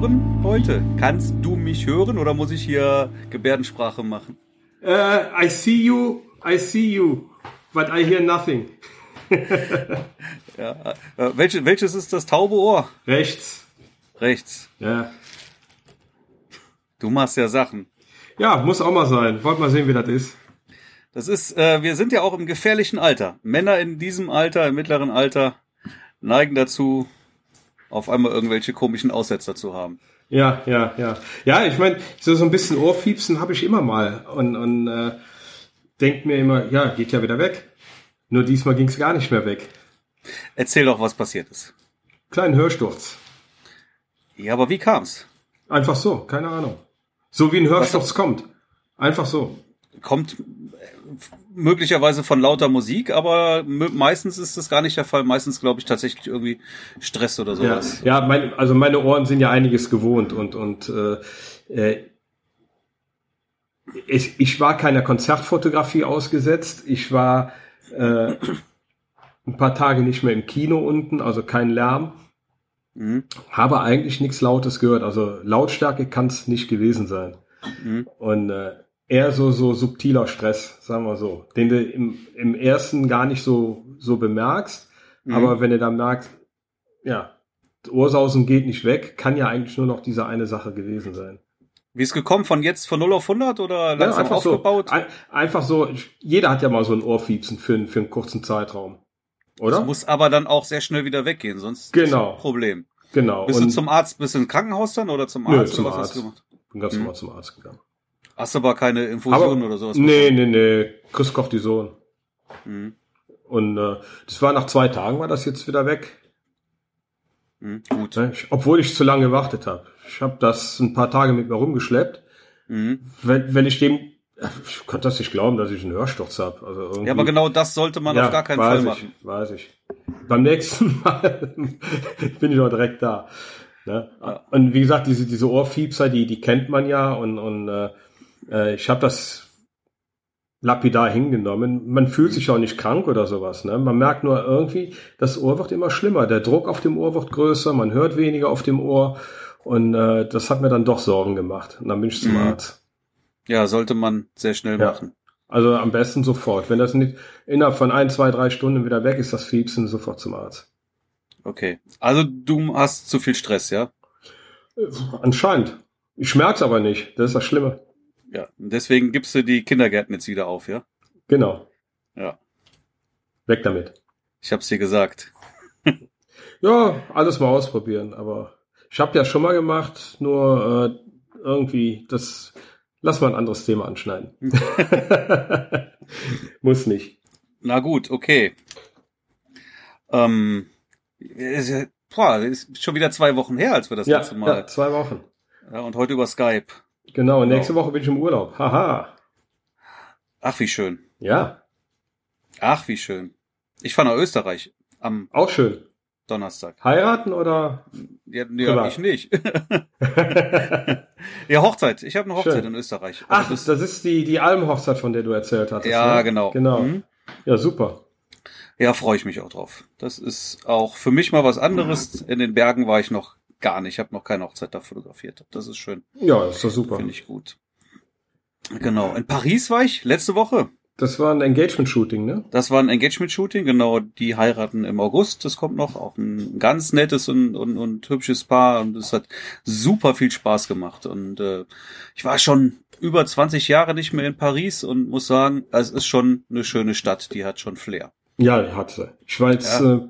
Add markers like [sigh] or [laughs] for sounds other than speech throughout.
hören heute? Kannst du mich hören oder muss ich hier Gebärdensprache machen? Uh, I see you, I see you, but I hear nothing. [laughs] ja, äh, welche, welches ist das taube Ohr? Rechts. Rechts. Ja. Du machst ja Sachen. Ja, muss auch mal sein. Wollt mal sehen, wie das ist. Das ist, äh, wir sind ja auch im gefährlichen Alter. Männer in diesem Alter, im mittleren Alter, neigen dazu, auf einmal irgendwelche komischen Aussetzer zu haben. Ja, ja, ja. Ja, ich meine, so, so ein bisschen Ohrfiepsen habe ich immer mal und, und äh, denkt mir immer, ja, geht ja wieder weg. Nur diesmal ging es gar nicht mehr weg. Erzähl doch, was passiert ist. Kleinen Hörsturz. Ja, aber wie kam's? Einfach so, keine Ahnung. So wie ein Hörsturz kommt. Einfach so. Kommt möglicherweise von lauter Musik, aber meistens ist das gar nicht der Fall. Meistens glaube ich tatsächlich irgendwie Stress oder sowas. Ja, ja mein, also meine Ohren sind ja einiges gewohnt und und äh, äh, ich, ich war keiner Konzertfotografie ausgesetzt. Ich war äh, ein paar Tage nicht mehr im Kino unten, also kein Lärm. Mhm. Habe eigentlich nichts Lautes gehört. Also Lautstärke kann es nicht gewesen sein. Mhm. Und äh, eher so, so subtiler Stress, sagen wir so, den du im, im ersten gar nicht so, so bemerkst, mhm. aber wenn du dann merkst, ja, Ursausen geht nicht weg, kann ja eigentlich nur noch diese eine Sache gewesen sein. Wie ist gekommen? Von jetzt von 0 auf 100 oder langsam ja, einfach aufgebaut? So, ein, einfach so, jeder hat ja mal so ein Ohrfiepsen für, für einen kurzen Zeitraum. Oder? Das muss aber dann auch sehr schnell wieder weggehen, sonst genau. ist ein Problem. Genau. Bist Und du zum Arzt, bist du im Krankenhaus dann oder zum Arzt? Nö, zum Arzt. Bin ganz hm. normal zum Arzt gegangen. Hast du aber keine Infusion oder sowas? Nee, nee, nee. Chris Cortison. Mhm. Und äh, das war nach zwei Tagen, war das jetzt wieder weg. Mhm, gut. Ne, obwohl ich zu lange gewartet habe. Ich habe das ein paar Tage mit mir rumgeschleppt. Mhm. Wenn, wenn ich dem ich konnte das nicht glauben, dass ich einen Hörsturz habe. Also irgendwie, ja, aber genau das sollte man ja, auf gar keinen Fall machen. Ich, weiß ich. Beim nächsten [laughs] Mal [laughs] bin ich auch direkt da. Ne? Ja. Und wie gesagt, diese, diese Ohrfiepser, die, die kennt man ja und, und äh, äh, ich habe das lapidar hingenommen. Man fühlt sich auch nicht krank oder sowas. Ne? Man merkt nur irgendwie, das Ohr wird immer schlimmer. Der Druck auf dem Ohr wird größer, man hört weniger auf dem Ohr. Und äh, das hat mir dann doch Sorgen gemacht. Und dann bin ich zum mhm. Arzt. Ja, sollte man sehr schnell ja. machen. Also am besten sofort. Wenn das nicht innerhalb von ein, zwei, drei Stunden wieder weg ist, das Fiepsen, sofort zum Arzt. Okay. Also du hast zu viel Stress, ja? Äh, anscheinend. Ich merk's aber nicht. Das ist das Schlimme. Ja, deswegen gibst du die Kindergärten jetzt wieder auf, ja? Genau. Ja. Weg damit. Ich hab's dir gesagt. [laughs] ja, alles mal ausprobieren, aber ich habe ja schon mal gemacht, nur äh, irgendwie, das lass mal ein anderes Thema anschneiden. [laughs] Muss nicht. Na gut, okay. Ähm, ist, boah, ist schon wieder zwei Wochen her, als wir das ja, letzte Mal. Ja, zwei Wochen. Ja, und heute über Skype. Genau, nächste genau. Woche bin ich im Urlaub. Haha. Ach, wie schön. Ja. Ach, wie schön. Ich fahre nach Österreich am Auch schön. Donnerstag. Heiraten oder? Ja, ja ich nicht. [laughs] ja, Hochzeit. Ich habe eine Hochzeit schön. in Österreich. Also Ach, das, das, ist die, die Almhochzeit, von der du erzählt hattest. Ja, ne? genau. Genau. Mhm. Ja, super. Ja, freue ich mich auch drauf. Das ist auch für mich mal was anderes. In den Bergen war ich noch gar nicht. Ich habe noch keine Hochzeit da fotografiert. Das ist schön. Ja, ist doch super. Finde ich gut. Genau. In Paris war ich letzte Woche. Das war ein Engagement-Shooting, ne? Das war ein Engagement-Shooting, genau. Die heiraten im August. Das kommt noch. Auch ein ganz nettes und, und, und hübsches Paar. Und es hat super viel Spaß gemacht. Und äh, ich war schon über 20 Jahre nicht mehr in Paris und muss sagen, es ist schon eine schöne Stadt. Die hat schon Flair. Ja, hat sie. Ich war jetzt ja. äh,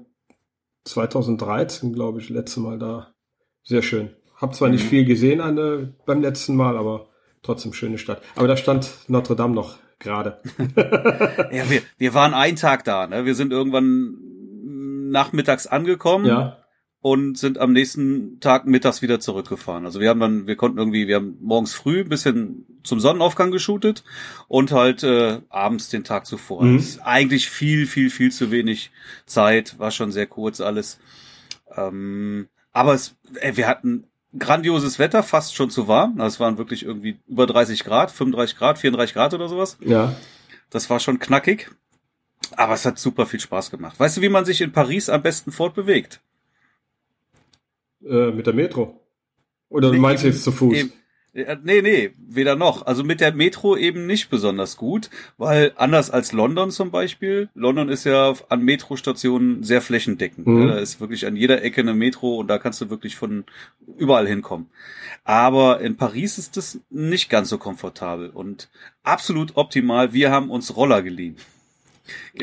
2013, glaube ich, letzte Mal da. Sehr schön. Hab zwar mhm. nicht viel gesehen an, äh, beim letzten Mal, aber trotzdem schöne Stadt. Aber da stand Notre Dame noch gerade. [laughs] ja, wir, wir waren einen Tag da. Ne? Wir sind irgendwann nachmittags angekommen. Ja und sind am nächsten Tag mittags wieder zurückgefahren. Also wir haben dann, wir konnten irgendwie, wir haben morgens früh ein bisschen zum Sonnenaufgang geshootet und halt äh, abends den Tag zuvor. Mhm. eigentlich viel, viel, viel zu wenig Zeit, war schon sehr kurz alles. Ähm, aber es, ey, wir hatten grandioses Wetter, fast schon zu warm. Also es waren wirklich irgendwie über 30 Grad, 35 Grad, 34 Grad oder sowas. Ja. Das war schon knackig. Aber es hat super viel Spaß gemacht. Weißt du, wie man sich in Paris am besten fortbewegt? Äh, mit der Metro. Oder du meinst jetzt zu Fuß? Eben, Nee, nee, weder noch. Also mit der Metro eben nicht besonders gut, weil anders als London zum Beispiel, London ist ja an Metrostationen sehr flächendeckend. Mhm. Da ist wirklich an jeder Ecke eine Metro und da kannst du wirklich von überall hinkommen. Aber in Paris ist das nicht ganz so komfortabel und absolut optimal. Wir haben uns Roller geliehen.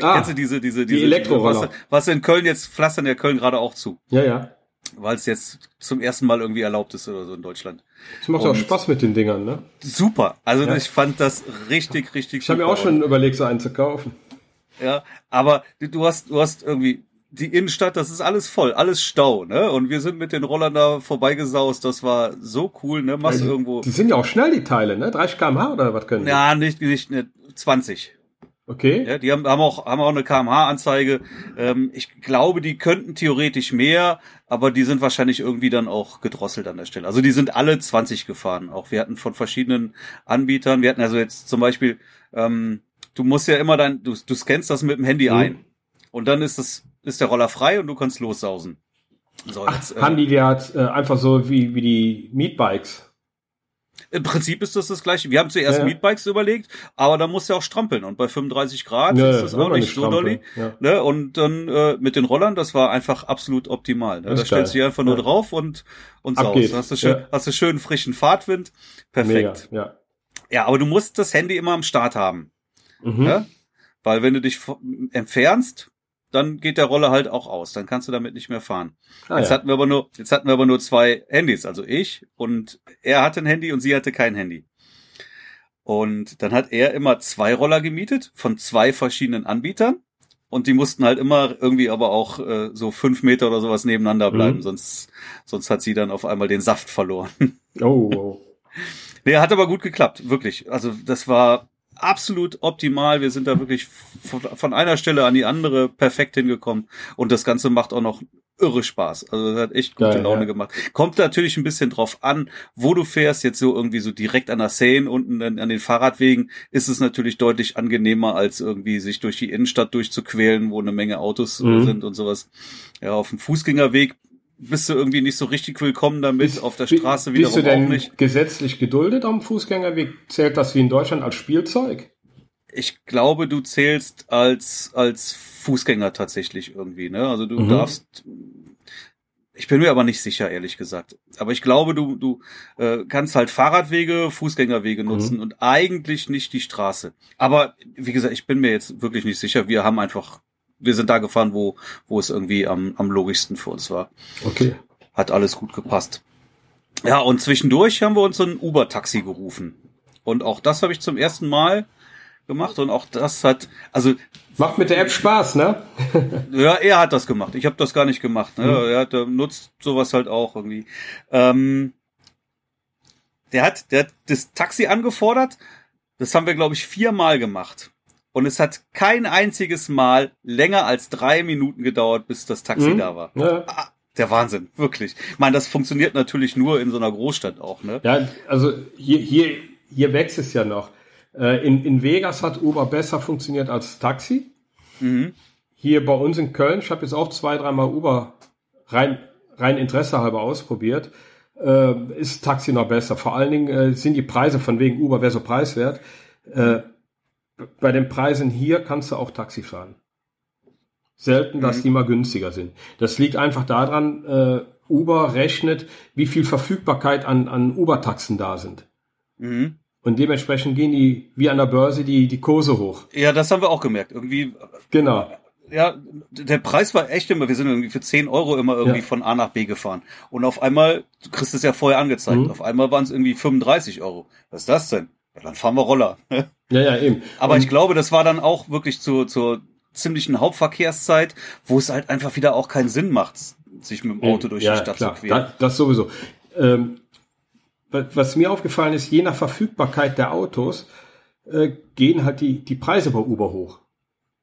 Ah, Kennst du diese, diese, diese, die Elektroroller? Was, was in Köln jetzt pflastern ja Köln gerade auch zu. Ja, ja weil es jetzt zum ersten Mal irgendwie erlaubt ist oder so in Deutschland. Es macht und auch Spaß mit den Dingern, ne? Super. Also ja. ich fand das richtig, richtig Ich habe mir auch schon überlegt, so einen zu kaufen. Ja, aber du hast, du hast irgendwie die Innenstadt, das ist alles voll, alles Stau, ne? Und wir sind mit den Rollern da vorbeigesaust, das war so cool, ne? Machst die, irgendwo. Die sind ja auch schnell, die Teile, ne? 30 kmh oder was können die? Ja, nicht, nicht, nicht 20. Okay. Ja, die haben, haben auch haben auch eine kmh-Anzeige. Ähm, ich glaube, die könnten theoretisch mehr, aber die sind wahrscheinlich irgendwie dann auch gedrosselt an der Stelle. Also die sind alle 20 gefahren. Auch wir hatten von verschiedenen Anbietern. Wir hatten also jetzt zum Beispiel, ähm, du musst ja immer dein, du, du scannst das mit dem Handy mhm. ein und dann ist das ist der Roller frei und du kannst lossausen. So, Ach, jetzt, äh, haben die die halt äh, einfach so wie wie die Meatbikes? Im Prinzip ist das das gleiche. Wir haben zuerst ja, Meatbikes überlegt, aber da muss ja auch strampeln und bei 35 Grad ja, ist das auch nicht so dolly. Ja. Ne? Und dann äh, mit den Rollern, das war einfach absolut optimal. Ne? Da stellst du dich einfach nur drauf und und Ab saus. Hast du schön, hast du schön frischen Fahrtwind. Perfekt. Mega, ja. ja, aber du musst das Handy immer am Start haben. Mhm. Ne? Weil wenn du dich entfernst, dann geht der Roller halt auch aus. Dann kannst du damit nicht mehr fahren. Ah, jetzt ja. hatten wir aber nur, jetzt hatten wir aber nur zwei Handys, also ich und er hatte ein Handy und sie hatte kein Handy. Und dann hat er immer zwei Roller gemietet von zwei verschiedenen Anbietern. Und die mussten halt immer irgendwie aber auch äh, so fünf Meter oder sowas nebeneinander bleiben, mhm. sonst, sonst hat sie dann auf einmal den Saft verloren. Oh. oh. [laughs] Nee, hat aber gut geklappt, wirklich. Also das war absolut optimal. Wir sind da wirklich von einer Stelle an die andere perfekt hingekommen. Und das Ganze macht auch noch irre Spaß. Also das hat echt gute Geil, Laune ja. gemacht. Kommt natürlich ein bisschen drauf an, wo du fährst. Jetzt so irgendwie so direkt an der Seine unten an, den Fahrradwegen ist es natürlich deutlich angenehmer, als irgendwie sich durch die Innenstadt durchzuquälen, wo eine Menge Autos mhm. sind und sowas. Ja, auf dem Fußgängerweg bist du irgendwie nicht so richtig willkommen damit, bist, auf der Straße wiederum bist du denn auch nicht. gesetzlich geduldet am Fußgängerweg? Zählt das wie in Deutschland als Spielzeug? Ich glaube, du zählst als, als Fußgänger tatsächlich irgendwie, ne? Also du mhm. darfst, ich bin mir aber nicht sicher, ehrlich gesagt. Aber ich glaube, du, du äh, kannst halt Fahrradwege, Fußgängerwege mhm. nutzen mhm. und eigentlich nicht die Straße. Aber wie gesagt, ich bin mir jetzt wirklich nicht sicher. Wir haben einfach wir sind da gefahren, wo, wo es irgendwie am, am logischsten für uns war. Okay. Hat alles gut gepasst. Ja, und zwischendurch haben wir uns ein Uber-Taxi gerufen. Und auch das habe ich zum ersten Mal gemacht und auch das hat, also macht mit der App Spaß, ne? [laughs] ja, er hat das gemacht. Ich habe das gar nicht gemacht. Ne? Mhm. Er hat, der nutzt sowas halt auch irgendwie. Ähm, der hat, der hat das Taxi angefordert. Das haben wir glaube ich viermal gemacht. Und es hat kein einziges Mal länger als drei Minuten gedauert, bis das Taxi mhm. da war. Ja. Ah, der Wahnsinn, wirklich. Ich meine, das funktioniert natürlich nur in so einer Großstadt auch, ne? Ja, also hier, hier, hier wächst es ja noch. Äh, in, in Vegas hat Uber besser funktioniert als Taxi. Mhm. Hier bei uns in Köln, ich habe jetzt auch zwei, dreimal Uber rein, rein Interesse halber ausprobiert, äh, ist Taxi noch besser. Vor allen Dingen äh, sind die Preise von wegen Uber, wer so preiswert. Äh, bei den Preisen hier kannst du auch Taxi fahren. Selten, dass mhm. die mal günstiger sind. Das liegt einfach daran, äh, Uber rechnet, wie viel Verfügbarkeit an, an Uber-Taxen da sind. Mhm. Und dementsprechend gehen die, wie an der Börse, die, die Kurse hoch. Ja, das haben wir auch gemerkt. Irgendwie. Genau. Ja, der Preis war echt immer, wir sind irgendwie für 10 Euro immer irgendwie ja. von A nach B gefahren. Und auf einmal, du kriegst es ja vorher angezeigt, mhm. auf einmal waren es irgendwie 35 Euro. Was ist das denn? Ja, dann fahren wir Roller. [laughs] ja, ja, eben. Aber Und ich glaube, das war dann auch wirklich zur, zur ziemlichen Hauptverkehrszeit, wo es halt einfach wieder auch keinen Sinn macht, sich mit dem Auto durch ja, die Stadt klar, zu queren. Das, das sowieso. Ähm, was mir aufgefallen ist, je nach Verfügbarkeit der Autos äh, gehen halt die, die Preise bei Uber hoch.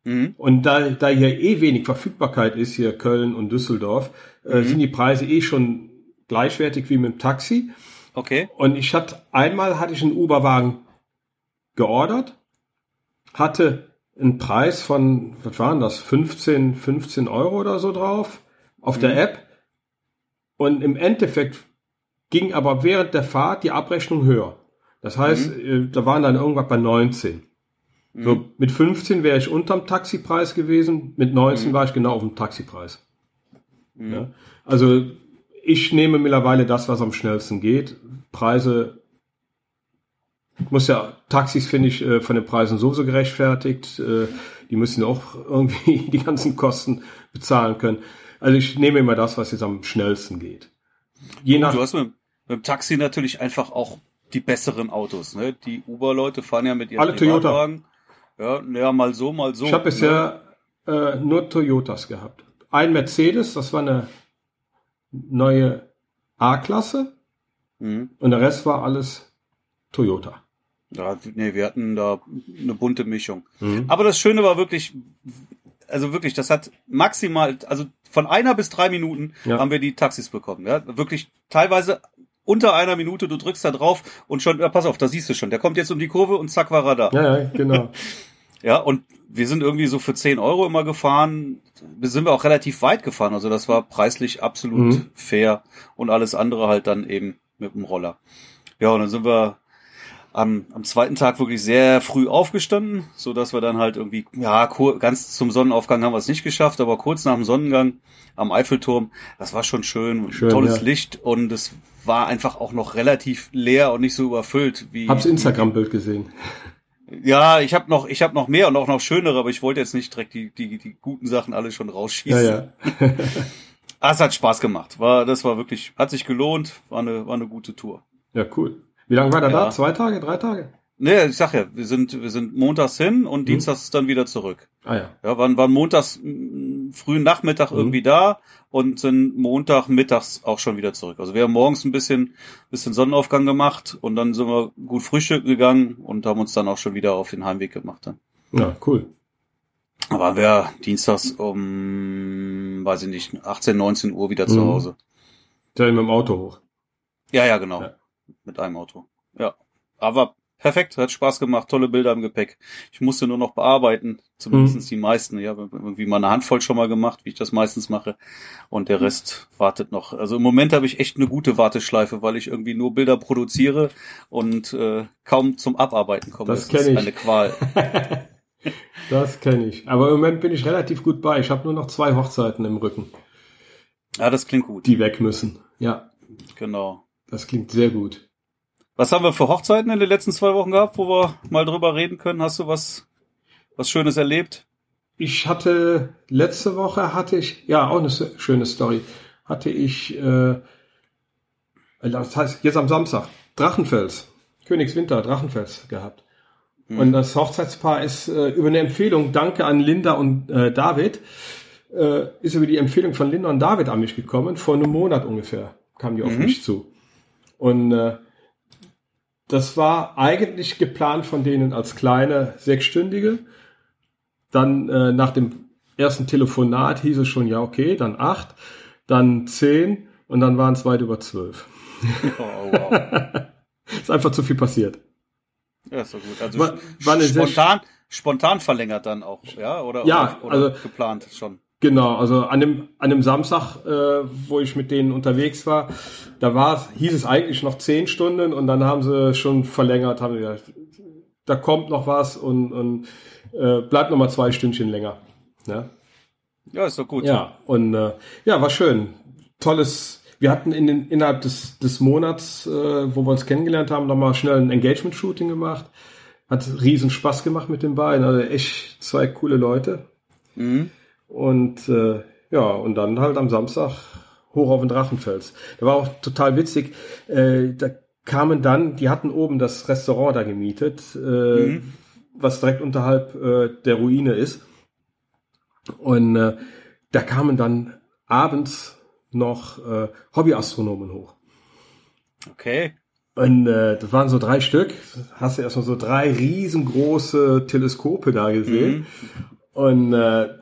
Mhm. Und da, da hier eh wenig Verfügbarkeit ist, hier Köln und Düsseldorf, äh, mhm. sind die Preise eh schon gleichwertig wie mit dem Taxi. Okay. Und ich hatte, einmal hatte ich einen Uberwagen geordert, hatte einen Preis von, was waren das, 15, 15 Euro oder so drauf auf mhm. der App. Und im Endeffekt ging aber während der Fahrt die Abrechnung höher. Das heißt, mhm. Äh, da waren dann irgendwas bei 19. Mhm. So, mit 15 wäre ich unterm Taxipreis gewesen, mit 19 mhm. war ich genau auf dem Taxipreis. Mhm. Ja? Also ich nehme mittlerweile das, was am schnellsten geht. Preise muss ja, Taxis finde ich äh, von den Preisen sowieso gerechtfertigt. Äh, die müssen auch irgendwie [laughs] die ganzen Kosten bezahlen können. Also ich nehme immer das, was jetzt am schnellsten geht. Je nach du hast mit, mit dem Taxi natürlich einfach auch die besseren Autos. Ne? Die Uber-Leute fahren ja mit ihren Alle Toyota. Ja, ja, mal so, mal so. Ich habe bisher ne? äh, nur Toyotas gehabt. Ein Mercedes, das war eine neue A-Klasse. Mhm. Und der Rest war alles Toyota. Ja, nee, wir hatten da eine bunte Mischung. Mhm. Aber das Schöne war wirklich, also wirklich, das hat maximal, also von einer bis drei Minuten ja. haben wir die Taxis bekommen. Ja, wirklich teilweise unter einer Minute, du drückst da drauf und schon, ja, pass auf, da siehst du schon, der kommt jetzt um die Kurve und zack war er da. Ja, ja genau. [laughs] ja, und wir sind irgendwie so für 10 Euro immer gefahren. Sind wir auch relativ weit gefahren, also das war preislich absolut mhm. fair und alles andere halt dann eben mit dem Roller. Ja, und dann sind wir am, am zweiten Tag wirklich sehr früh aufgestanden, so dass wir dann halt irgendwie, ja, ganz zum Sonnenaufgang haben wir es nicht geschafft, aber kurz nach dem Sonnengang am Eiffelturm, das war schon schön, schön tolles ja. Licht und es war einfach auch noch relativ leer und nicht so überfüllt wie. Hab's Instagram-Bild gesehen. Ja, ich habe noch, ich habe noch mehr und auch noch schönere, aber ich wollte jetzt nicht direkt die, die, die guten Sachen alle schon rausschießen. Ja, ja. [laughs] ah, es hat Spaß gemacht. War, das war wirklich, hat sich gelohnt, war eine, war eine gute Tour. Ja, cool. Wie lange war der ja. da? Zwei Tage, drei Tage? Nee, ich sag ja, wir sind, wir sind montags hin und mhm. dienstags dann wieder zurück. Ah ja. Ja, waren, waren montags frühen Nachmittag mhm. irgendwie da und sind Montag mittags auch schon wieder zurück. Also wir haben morgens ein bisschen, bisschen Sonnenaufgang gemacht und dann sind wir gut frühstücken gegangen und haben uns dann auch schon wieder auf den Heimweg gemacht dann. Ja, cool. Aber wir dienstags um, weiß ich nicht, 18, 19 Uhr wieder mhm. zu Hause. Ja, mit dem Auto hoch. Ja, ja, genau. Ja mit einem Auto. Ja. Aber perfekt, hat Spaß gemacht, tolle Bilder im Gepäck. Ich musste nur noch bearbeiten, zumindest mhm. die meisten. Ich habe irgendwie mal eine Handvoll schon mal gemacht, wie ich das meistens mache. Und der Rest wartet noch. Also im Moment habe ich echt eine gute Warteschleife, weil ich irgendwie nur Bilder produziere und äh, kaum zum Abarbeiten komme. Das, das ist ich. eine Qual. [laughs] das kenne ich. Aber im Moment bin ich relativ gut bei. Ich habe nur noch zwei Hochzeiten im Rücken. Ja, das klingt gut. Die weg müssen. Ja. Genau. Das klingt sehr gut. Was haben wir für Hochzeiten in den letzten zwei Wochen gehabt, wo wir mal drüber reden können? Hast du was, was Schönes erlebt? Ich hatte, letzte Woche hatte ich, ja, auch eine schöne Story, hatte ich, äh, das heißt, jetzt am Samstag, Drachenfels, Königswinter, Drachenfels gehabt. Hm. Und das Hochzeitspaar ist äh, über eine Empfehlung, danke an Linda und äh, David, äh, ist über die Empfehlung von Linda und David an mich gekommen, vor einem Monat ungefähr kam die auf mhm. mich zu. Und äh, das war eigentlich geplant von denen als kleine sechsstündige. Dann äh, nach dem ersten Telefonat hieß es schon, ja, okay, dann acht, dann zehn und dann waren es weit über zwölf. Oh, wow. [laughs] ist einfach zu viel passiert. Ja, ist so gut. Also war, war spontan, spontan verlängert dann auch, ja? Oder, ja, oder, oder also, geplant schon. Genau, also an dem, an dem Samstag, äh, wo ich mit denen unterwegs war, da war, hieß es eigentlich noch zehn Stunden und dann haben sie schon verlängert, haben gesagt, da kommt noch was und, und äh, bleibt noch mal zwei Stündchen länger. Ja, ja ist doch gut. Ja, und äh, ja, war schön. Tolles, wir hatten in den, innerhalb des, des Monats, äh, wo wir uns kennengelernt haben, noch mal schnell ein Engagement-Shooting gemacht. Hat riesen Spaß gemacht mit den beiden, also echt zwei coole Leute. Mhm. Und äh, ja, und dann halt am Samstag hoch auf den Drachenfels. Da war auch total witzig. Äh, da kamen dann, die hatten oben das Restaurant da gemietet, äh, mhm. was direkt unterhalb äh, der Ruine ist. Und äh, da kamen dann abends noch äh, Hobbyastronomen hoch. Okay. Und äh, das waren so drei Stück. Hast du erstmal so drei riesengroße Teleskope da gesehen. Mhm. Und äh,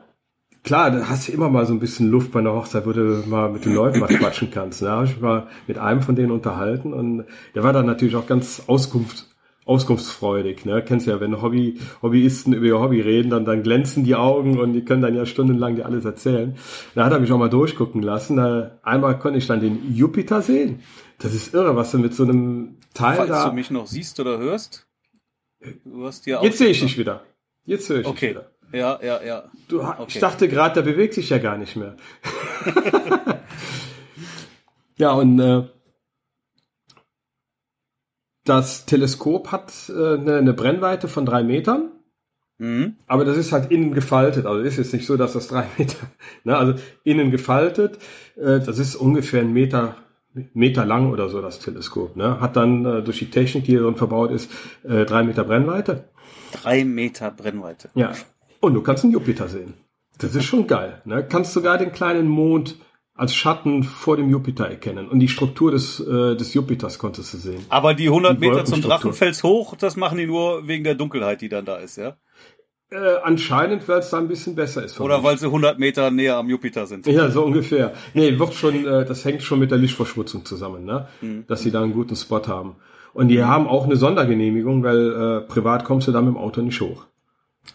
klar, da hast du immer mal so ein bisschen Luft bei einer Hochzeit, wo du mal mit den Leuten mal quatschen kannst. Da habe ich mal mit einem von denen unterhalten und der war dann natürlich auch ganz Auskunft, auskunftsfreudig. Ne? Kennst ja, wenn Hobby, Hobbyisten über ihr Hobby reden, dann, dann glänzen die Augen und die können dann ja stundenlang dir alles erzählen. Da hat er mich auch mal durchgucken lassen. Da, einmal konnte ich dann den Jupiter sehen. Das ist irre, was du mit so einem Teil Falls da... du mich noch siehst oder hörst. Du hast ja Jetzt sehe ich dich wieder. Jetzt höre ich okay. dich wieder. Ja, ja, ja. Du, okay. Ich dachte gerade, der bewegt sich ja gar nicht mehr. [laughs] ja, und äh, das Teleskop hat äh, eine, eine Brennweite von drei Metern. Mhm. Aber das ist halt innen gefaltet. Also ist jetzt nicht so, dass das drei [laughs] Meter, ne, also innen gefaltet. Äh, das ist ungefähr ein Meter, Meter lang oder so, das Teleskop. Ne? Hat dann äh, durch die Technik, die darin verbaut ist, äh, drei Meter Brennweite. Drei Meter Brennweite. Ja. Und du kannst einen Jupiter sehen. Das ist schon geil. Ne? Kannst sogar den kleinen Mond als Schatten vor dem Jupiter erkennen. Und die Struktur des, äh, des Jupiters konntest du sehen. Aber die 100 die Meter zum Drachenfels hoch, das machen die nur wegen der Dunkelheit, die dann da ist, ja? Äh, anscheinend, weil es da ein bisschen besser ist. Oder weil sie 100 Meter näher am Jupiter sind. Ja, so ungefähr. Nee, wird schon, äh, das hängt schon mit der Lichtverschmutzung zusammen, ne? Mhm. Dass sie da einen guten Spot haben. Und die haben auch eine Sondergenehmigung, weil äh, privat kommst du da mit dem Auto nicht hoch.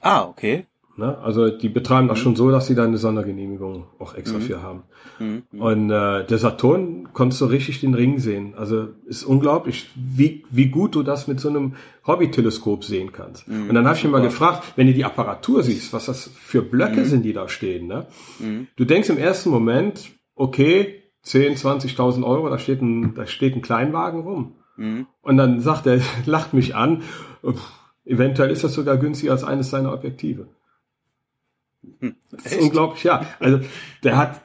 Ah, okay. Ne? Also die betreiben das mhm. schon so, dass sie da eine Sondergenehmigung auch extra mhm. für haben. Mhm. Und äh, der Saturn konntest du richtig den Ring sehen. Also ist unglaublich, wie, wie gut du das mit so einem Hobbyteleskop sehen kannst. Mhm. Und dann habe ich mich mal gefragt, wenn du die Apparatur siehst, was das für Blöcke mhm. sind, die da stehen. Ne? Mhm. Du denkst im ersten Moment, okay, 10, 20.000 Euro, da steht ein, da steht ein Kleinwagen rum. Und dann sagt er, [laughs] lacht mich an, eventuell ist das sogar günstiger als eines seiner Objektive. Das ist unglaublich, ja. Also der hat,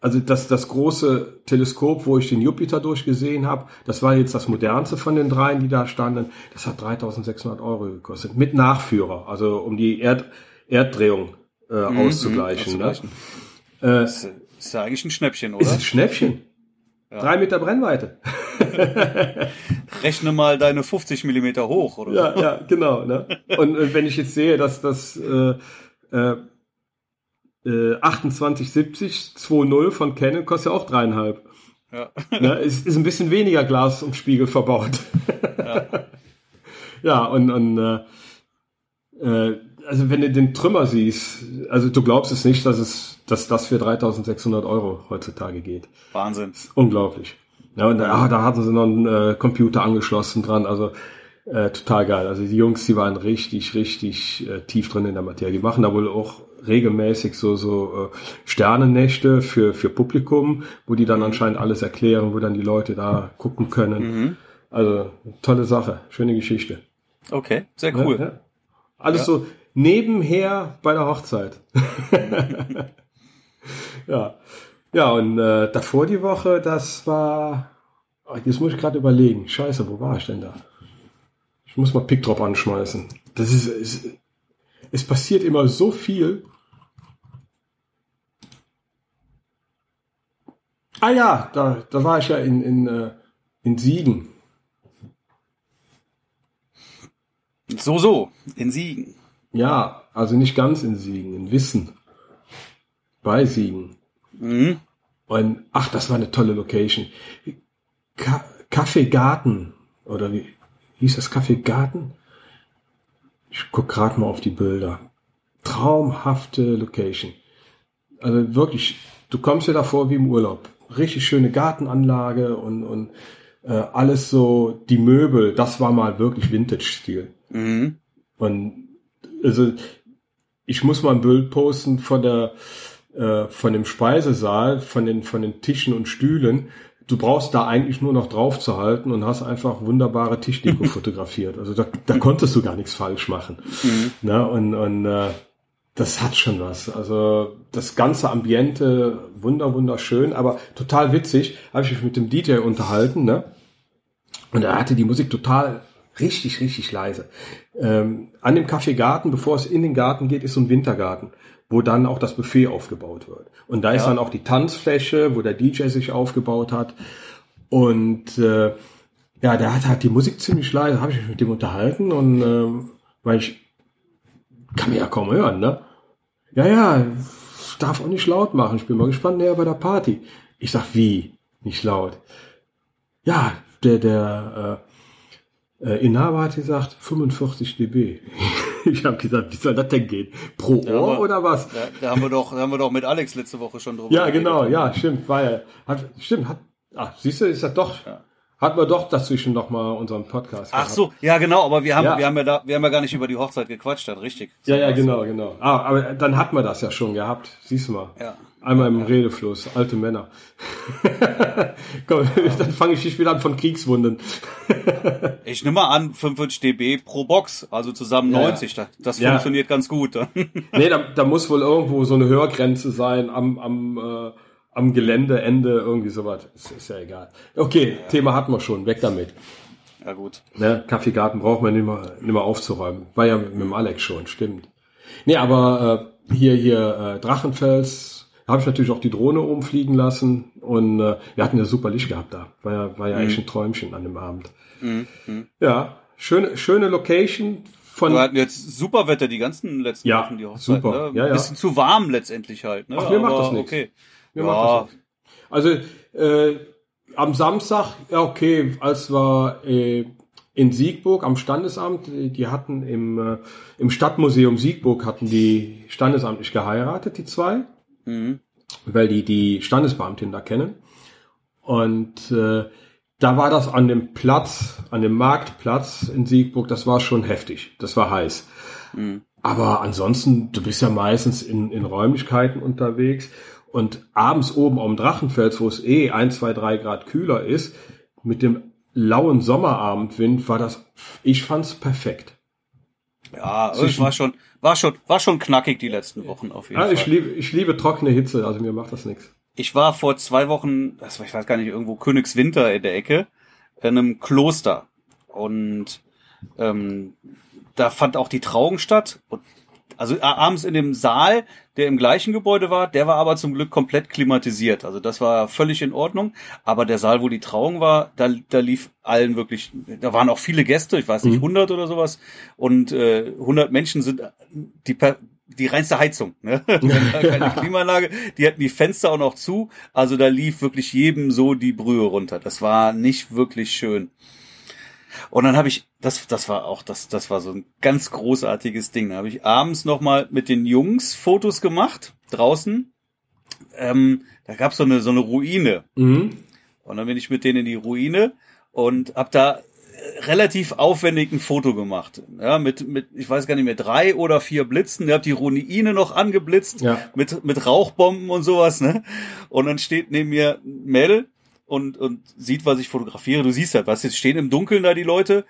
also das, das große Teleskop, wo ich den Jupiter durchgesehen habe, das war jetzt das modernste von den dreien, die da standen. Das hat 3600 Euro gekostet. Mit Nachführer, also um die Erd, Erddrehung äh, mhm, auszugleichen. Ne? Äh, ist, ist ja eigentlich ein Schnäppchen, oder? Ist ein Schnäppchen. Ja. Drei Meter Brennweite. Rechne mal deine 50 Millimeter hoch, oder? Ja, ja, genau. Ne? Und, und wenn ich jetzt sehe, dass das äh, äh, 2870 2.0 von Canon kostet ja auch dreieinhalb. Ja. Ne, ist, ist ein bisschen weniger Glas und Spiegel verbaut. Ja, [laughs] ja und, und äh, äh, also wenn du den Trümmer siehst, also du glaubst es nicht, dass es, dass das für 3.600 Euro heutzutage geht. Wahnsinn. unglaublich. Ja, und da, ah, da hatten sie noch einen äh, Computer angeschlossen dran, also äh, total geil. Also die Jungs, die waren richtig, richtig äh, tief drin in der Materie. Die machen da wohl auch regelmäßig so so äh, Sternennächte für für Publikum, wo die dann mhm. anscheinend alles erklären, wo dann die Leute da gucken können. Mhm. Also tolle Sache, schöne Geschichte. Okay, sehr cool. Ja, ja. Alles ja. so nebenher bei der Hochzeit. [laughs] ja. Ja, und äh, davor die Woche, das war. Oh, jetzt muss ich gerade überlegen. Scheiße, wo war ich denn da? Ich muss mal Pickdrop anschmeißen. Das ist, ist es passiert immer so viel. Ah ja, da, da war ich ja in, in, äh, in Siegen. So, so, in Siegen. Ja, also nicht ganz in Siegen, in Wissen. Bei Siegen. Mhm. Und, ach, das war eine tolle Location. Ka Kaffeegarten, oder wie hieß das Kaffeegarten? Ich guck gerade mal auf die Bilder. Traumhafte Location. Also wirklich, du kommst dir davor wie im Urlaub. Richtig schöne Gartenanlage und, und äh, alles so, die Möbel, das war mal wirklich Vintage-Stil. Mhm. Und also ich muss mal ein Bild posten von der äh, von dem Speisesaal, von den von den Tischen und Stühlen du brauchst da eigentlich nur noch drauf zu halten und hast einfach wunderbare Tischdeko [laughs] fotografiert. Also da, da konntest du gar nichts falsch machen. Mhm. Na, und und äh, das hat schon was. Also das ganze Ambiente wunder wunderschön, aber total witzig. Habe ich mich mit dem DJ unterhalten, ne? Und er hatte die Musik total richtig, richtig leise. Ähm, an dem Kaffeegarten, bevor es in den Garten geht, ist so ein Wintergarten wo dann auch das Buffet aufgebaut wird. Und da ja. ist dann auch die Tanzfläche, wo der DJ sich aufgebaut hat. Und äh, ja, der hat halt die Musik ziemlich leise, habe ich mich mit dem unterhalten und äh, weil ich kann mir ja kaum hören, ne? Ja, ja, darf auch nicht laut machen. Ich bin mal gespannt näher bei der Party. Ich sag, wie? Nicht laut. Ja, der, der, Äh, Inhaber hat gesagt 45 dB. [laughs] ich habe gesagt, wie soll das denn gehen? Pro Ohr wir, oder was? Da, da, haben wir doch, da haben wir doch mit Alex letzte Woche schon drüber. Ja, genau, ja, stimmt, weil hat, stimmt, hat, ach, siehst du, ist das doch. Ja. Hat man doch dazwischen noch mal unseren Podcast. Ach gehabt. so, ja genau, aber wir haben, ja. wir haben ja da, wir haben ja gar nicht über die Hochzeit gequatscht, dann richtig. Ja, ja, genau, genau. Ah, aber dann hat man das ja schon gehabt, siehst du mal. Ja. Einmal im Redefluss, alte Männer. [laughs] Komm, dann fange ich dich wieder an von Kriegswunden. [laughs] ich nehme mal an, 45 dB pro Box, also zusammen 90. Ja. Das ja. funktioniert ganz gut. [laughs] nee, da, da muss wohl irgendwo so eine Hörgrenze sein am, am, äh, am Geländeende, irgendwie sowas. Ist, ist ja egal. Okay, ja. Thema hatten wir schon, weg damit. Ja, gut. Ne, Kaffeegarten braucht man nicht mehr, nicht mehr aufzuräumen. War ja mit, mit dem Alex schon, stimmt. Nee, aber äh, hier, hier äh, Drachenfels, habe ich natürlich auch die Drohne oben fliegen lassen und äh, wir hatten ja super Licht gehabt da. War ja, war ja mhm. echt ein Träumchen an dem Abend. Mhm. Ja, schöne, schöne Location. Von, Wir hatten jetzt super Wetter die ganzen letzten ja, Wochen, die Hochzeit. Super. Ne? Ja, ja. Bisschen zu warm letztendlich halt. Ne? Ach, mir Aber, macht das nichts. Okay. Mir ja. macht das nichts. Also äh, am Samstag, ja okay, als wir äh, in Siegburg am Standesamt, die hatten im, äh, im Stadtmuseum Siegburg hatten die standesamtlich geheiratet, die zwei. Mhm. Weil die die Standesbeamtin da kennen. Und äh, da war das an dem Platz, an dem Marktplatz in Siegburg, das war schon heftig. Das war heiß. Mhm. Aber ansonsten, du bist ja meistens in, in Räumlichkeiten unterwegs und abends oben am Drachenfels, wo es eh ein, zwei, drei Grad kühler ist, mit dem lauen Sommerabendwind war das, ich fand's perfekt. Ja, es war schon, war schon, war schon knackig die letzten Wochen auf jeden ja, Fall. Ich liebe, ich liebe trockene Hitze, also mir macht das nichts. Ich war vor zwei Wochen, das war, ich weiß gar nicht, irgendwo Königswinter in der Ecke, in einem Kloster. Und ähm, da fand auch die Trauung statt. Und also abends in dem Saal, der im gleichen Gebäude war, der war aber zum Glück komplett klimatisiert. Also das war völlig in Ordnung. Aber der Saal, wo die Trauung war, da, da lief allen wirklich, da waren auch viele Gäste, ich weiß nicht, mhm. 100 oder sowas. Und äh, 100 Menschen sind die, die reinste Heizung, ne? [laughs] keine Klimaanlage. Die hatten die Fenster auch noch zu. Also da lief wirklich jedem so die Brühe runter. Das war nicht wirklich schön. Und dann habe ich, das, das war auch, das, das war so ein ganz großartiges Ding. Da habe ich abends nochmal mit den Jungs Fotos gemacht, draußen. Ähm, da gab's so eine, so eine Ruine. Mhm. Und dann bin ich mit denen in die Ruine und hab da relativ aufwendig ein Foto gemacht. Ja, mit, mit, ich weiß gar nicht mehr, drei oder vier Blitzen. Ihr habt die Ruine noch angeblitzt ja. mit, mit Rauchbomben und sowas, ne? Und dann steht neben mir Mel und, und sieht, was ich fotografiere. Du siehst halt, was jetzt stehen im Dunkeln da die Leute,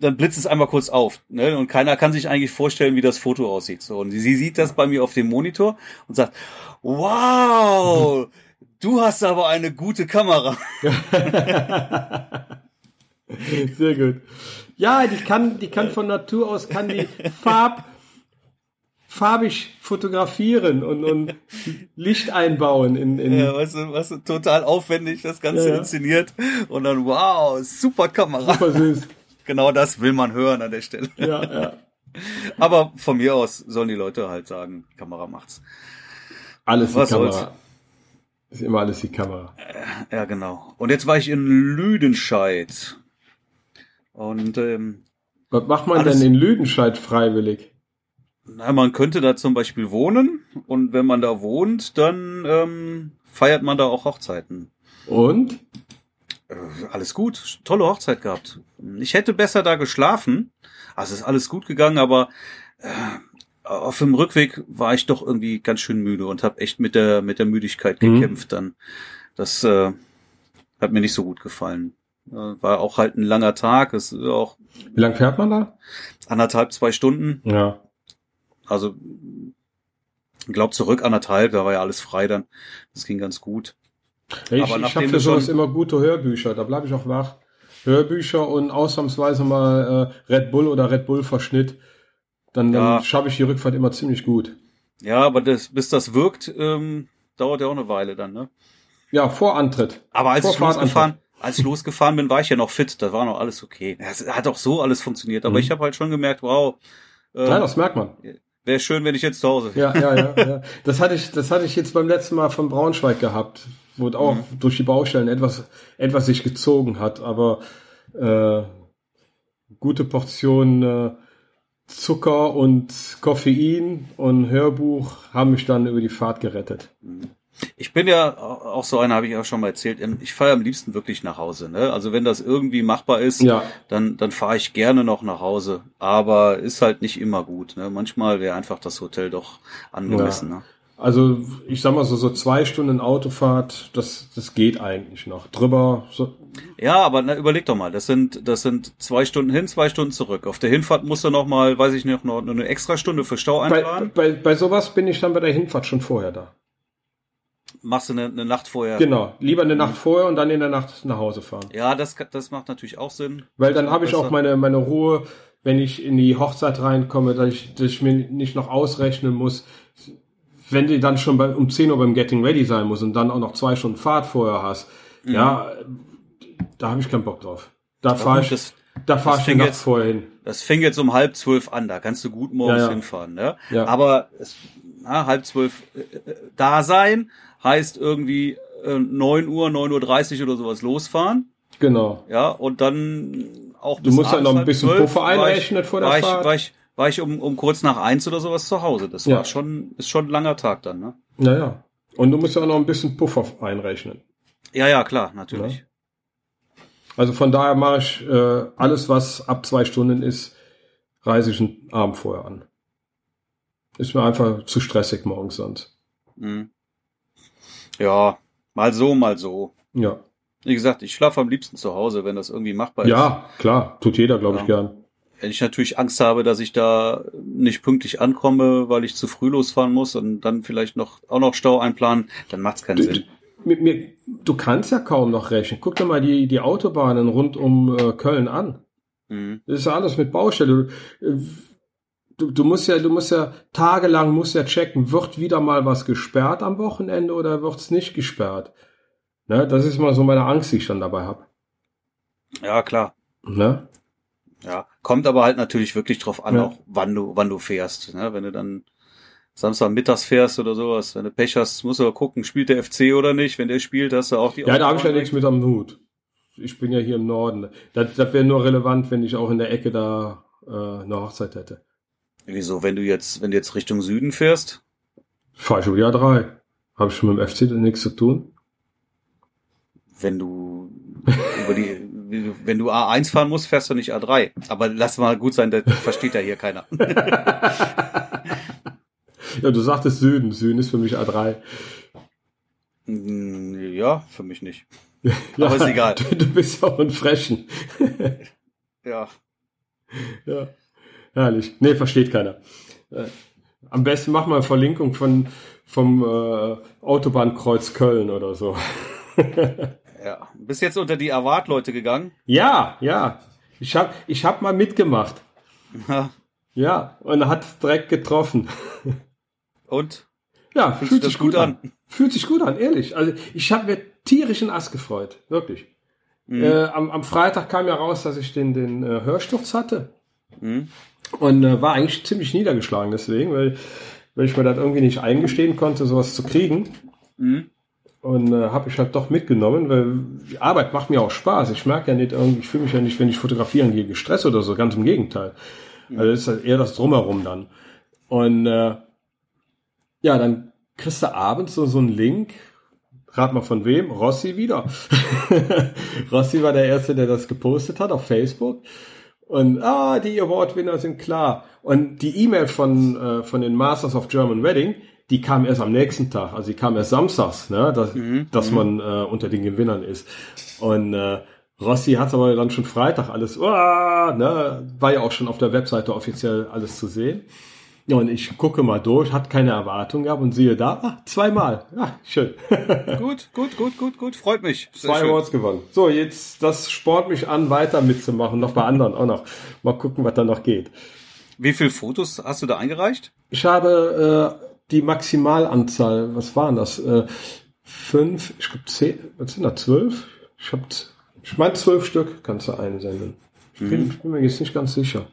dann blitzt es einmal kurz auf. Ne? Und keiner kann sich eigentlich vorstellen, wie das Foto aussieht. So, und sie sieht das bei mir auf dem Monitor und sagt, wow, [laughs] du hast aber eine gute Kamera. [laughs] Sehr gut. Ja, die kann, die kann von Natur aus, kann die Farb, farbig fotografieren und, und [laughs] Licht einbauen in, in ja, weißt du, weißt du, total aufwendig das Ganze ja. inszeniert und dann wow, super Kamera. Super süß. [laughs] Genau das will man hören an der Stelle. Ja, ja. [laughs] Aber von mir aus sollen die Leute halt sagen, Kamera macht's. Alles die Was Kamera. Soll's? Ist immer alles die Kamera. Ja, genau. Und jetzt war ich in Lüdenscheid. Und ähm, was macht man denn in Lüdenscheid freiwillig? Na, man könnte da zum Beispiel wohnen und wenn man da wohnt, dann ähm, feiert man da auch Hochzeiten. Und? Äh, alles gut, tolle Hochzeit gehabt. Ich hätte besser da geschlafen. Also ist alles gut gegangen, aber äh, auf dem Rückweg war ich doch irgendwie ganz schön müde und habe echt mit der mit der Müdigkeit mhm. gekämpft dann. Das äh, hat mir nicht so gut gefallen. Äh, war auch halt ein langer Tag. Es ist auch. Wie lang fährt man da? Anderthalb, zwei Stunden. Ja. Also glaub zurück anderthalb, da war ja alles frei dann. Das ging ganz gut. Ich Aber ich habe für sowas immer gute Hörbücher, da bleibe ich auch wach. Hörbücher und ausnahmsweise mal äh, Red Bull oder Red Bull Verschnitt. Dann, dann ja. schaffe ich die Rückfahrt immer ziemlich gut. Ja, aber das, bis das wirkt, ähm, dauert ja auch eine Weile dann, ne? Ja, vor Antritt. Aber als vor ich losgefahren, als ich losgefahren bin, war ich ja noch fit, da war noch alles okay. Es hat auch so alles funktioniert, aber mhm. ich habe halt schon gemerkt, wow. Äh, ja, das merkt man. Wäre schön, wenn ich jetzt zu Hause wäre. Ja, ja, ja, ja. Das hatte ich, das hatte ich jetzt beim letzten Mal von Braunschweig gehabt, wo es auch mhm. durch die Baustellen etwas, etwas sich gezogen hat. Aber äh, gute Portion äh, Zucker und Koffein und Hörbuch haben mich dann über die Fahrt gerettet. Ich bin ja auch so einer, habe ich auch schon mal erzählt. Ich fahre am liebsten wirklich nach Hause. Ne? Also wenn das irgendwie machbar ist, ja. dann dann fahre ich gerne noch nach Hause. Aber ist halt nicht immer gut. Ne? Manchmal wäre einfach das Hotel doch angemessen. Ja. Ne? Also ich sag mal so, so zwei Stunden Autofahrt, das, das geht eigentlich noch. Drüber. So. Ja, aber na, überleg doch mal, das sind, das sind zwei Stunden hin, zwei Stunden zurück. Auf der Hinfahrt musst du noch mal, weiß ich nicht, noch eine extra Stunde für Stau einplanen. Bei, bei, bei sowas bin ich dann bei der Hinfahrt schon vorher da. Machst du eine, eine Nacht vorher? Genau, lieber eine Nacht vorher und dann in der Nacht nach Hause fahren. Ja, das, das macht natürlich auch Sinn. Weil dann habe ich auch meine, meine Ruhe, wenn ich in die Hochzeit reinkomme, dass ich, dass ich mir nicht noch ausrechnen muss, wenn du dann schon bei, um 10 Uhr beim Getting Ready sein musst und dann auch noch zwei Stunden Fahrt vorher hast, mhm. ja, da habe ich keinen Bock drauf. Da fahre ich, das, da fahre ich jetzt vorher hin. Das fängt jetzt um halb zwölf an, da kannst du gut morgens ja, ja. hinfahren, ne? Ja. Aber es, na, halb zwölf äh, äh da sein heißt irgendwie äh, 9 Uhr, 9.30 Uhr oder sowas losfahren. Genau. Ja, und dann auch Du musst ja noch ein bisschen Puffer einrechnen vor der war Fahrt. Ich, war ich, war ich um, um kurz nach eins oder sowas zu Hause. Das ja. war schon, ist schon ein langer Tag dann, ne? Naja. Und du musst ja auch noch ein bisschen Puffer einrechnen. Ja, ja, klar, natürlich. Ja. Also von daher mache ich äh, alles, was ab zwei Stunden ist, reise ich einen Abend vorher an. Ist mir einfach zu stressig morgens sonst. Mhm. Ja, mal so, mal so. Ja. Wie gesagt, ich schlafe am liebsten zu Hause, wenn das irgendwie machbar ist. Ja, klar, tut jeder, glaube ja. ich, gern. Wenn ich natürlich Angst habe, dass ich da nicht pünktlich ankomme, weil ich zu früh losfahren muss und dann vielleicht noch auch noch Stau einplanen, dann macht's keinen du, Sinn. Mit mir, du kannst ja kaum noch rechnen. Guck dir mal die, die Autobahnen rund um äh, Köln an. Mhm. Das ist ja alles mit Baustelle. Du, du musst ja, du musst ja tagelang musst ja checken, wird wieder mal was gesperrt am Wochenende oder wird's nicht gesperrt? Ne, das ist mal so meine Angst, die ich dann dabei habe. Ja, klar. Ne? Ja, kommt aber halt natürlich wirklich drauf an, ja. auch wann du, wann du fährst. Ne? Wenn du dann Samstag mittags fährst oder sowas, wenn du Pech hast, musst du gucken, spielt der FC oder nicht. Wenn der spielt, hast du auch die. Ja, da habe ich ja nichts mit am Hut. Ich bin ja hier im Norden. Das, das wäre nur relevant, wenn ich auch in der Ecke da äh, eine Hochzeit hätte. Wieso, wenn du jetzt, wenn du jetzt Richtung Süden fährst? Fahr ich über die A3. Habe ich schon mit dem FC nichts zu tun? Wenn du über die wenn du A1 fahren musst, fährst du nicht A3. Aber lass mal gut sein, das versteht ja hier keiner. [laughs] ja, du sagtest Süden. Süden ist für mich A3. Mm, ja, für mich nicht. ja, [laughs] Aber ist egal. Du, du bist auch ein Frechen. ja. Ja. Herrlich. Nee, versteht keiner. Äh, am besten mach mal Verlinkung von, vom äh, Autobahnkreuz Köln oder so. Ja. Bist jetzt unter die Award-Leute gegangen? Ja, ja. Ich hab, ich hab mal mitgemacht. Ja. Ja, und hat direkt getroffen. Und? Ja, fühlt, fühlt sich gut an. an. Fühlt sich gut an, ehrlich. Also ich habe mir tierischen Ass gefreut, wirklich. Mhm. Äh, am, am Freitag kam ja raus, dass ich den, den äh, Hörsturz hatte. Mhm. Und äh, war eigentlich ziemlich niedergeschlagen deswegen, weil, weil ich mir das irgendwie nicht eingestehen konnte, sowas zu kriegen. Mhm. Und äh, habe ich halt doch mitgenommen, weil die Arbeit macht mir auch Spaß. Ich merke ja nicht irgendwie, ich fühle mich ja nicht, wenn ich fotografieren gehe, gestresst oder so, ganz im Gegenteil. Also das ist halt eher das Drumherum dann. Und äh, ja, dann kriegst du abends so, so einen Link. Rat mal von wem? Rossi wieder. [laughs] Rossi war der Erste, der das gepostet hat auf Facebook. Und ah, die Award-Winner sind klar. Und die E-Mail von, äh, von den Masters of German Wedding, die kam erst am nächsten Tag, also die kam erst samstags, ne, dass, mhm. dass mhm. man äh, unter den Gewinnern ist. Und äh, Rossi hat aber dann schon Freitag alles, oh, ne, war ja auch schon auf der Webseite offiziell alles zu sehen. Ja, und ich gucke mal durch, hat keine Erwartung gehabt und siehe da, ah, zweimal. Ja, schön. [laughs] gut, gut, gut, gut, gut, freut mich. Sehr Zwei Awards gewonnen. So, jetzt, das spornt mich an, weiter mitzumachen, noch bei anderen auch noch. Mal gucken, was da noch geht. Wie viele Fotos hast du da eingereicht? Ich habe äh, die Maximalanzahl, was waren das? Äh, fünf, ich glaube zehn, was sind da, zwölf? Ich hab, ich meine zwölf Stück kannst du einsenden. Ich bin, mhm. ich bin mir jetzt nicht ganz sicher.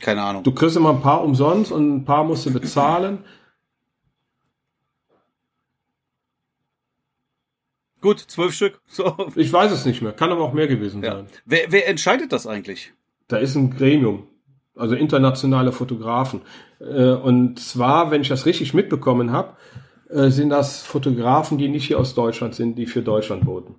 Keine Ahnung. Du kriegst immer ein paar umsonst und ein paar musst du bezahlen. Gut, zwölf Stück. [laughs] So. Ich weiß es nicht mehr. Kann aber auch mehr gewesen Ja. sein. Wer, wer entscheidet das eigentlich? Da ist ein Gremium, also internationale Fotografen. Äh, Und zwar, wenn ich das richtig mitbekommen habe, äh, sind das Fotografen, die nicht hier aus Deutschland sind, die für Deutschland voten.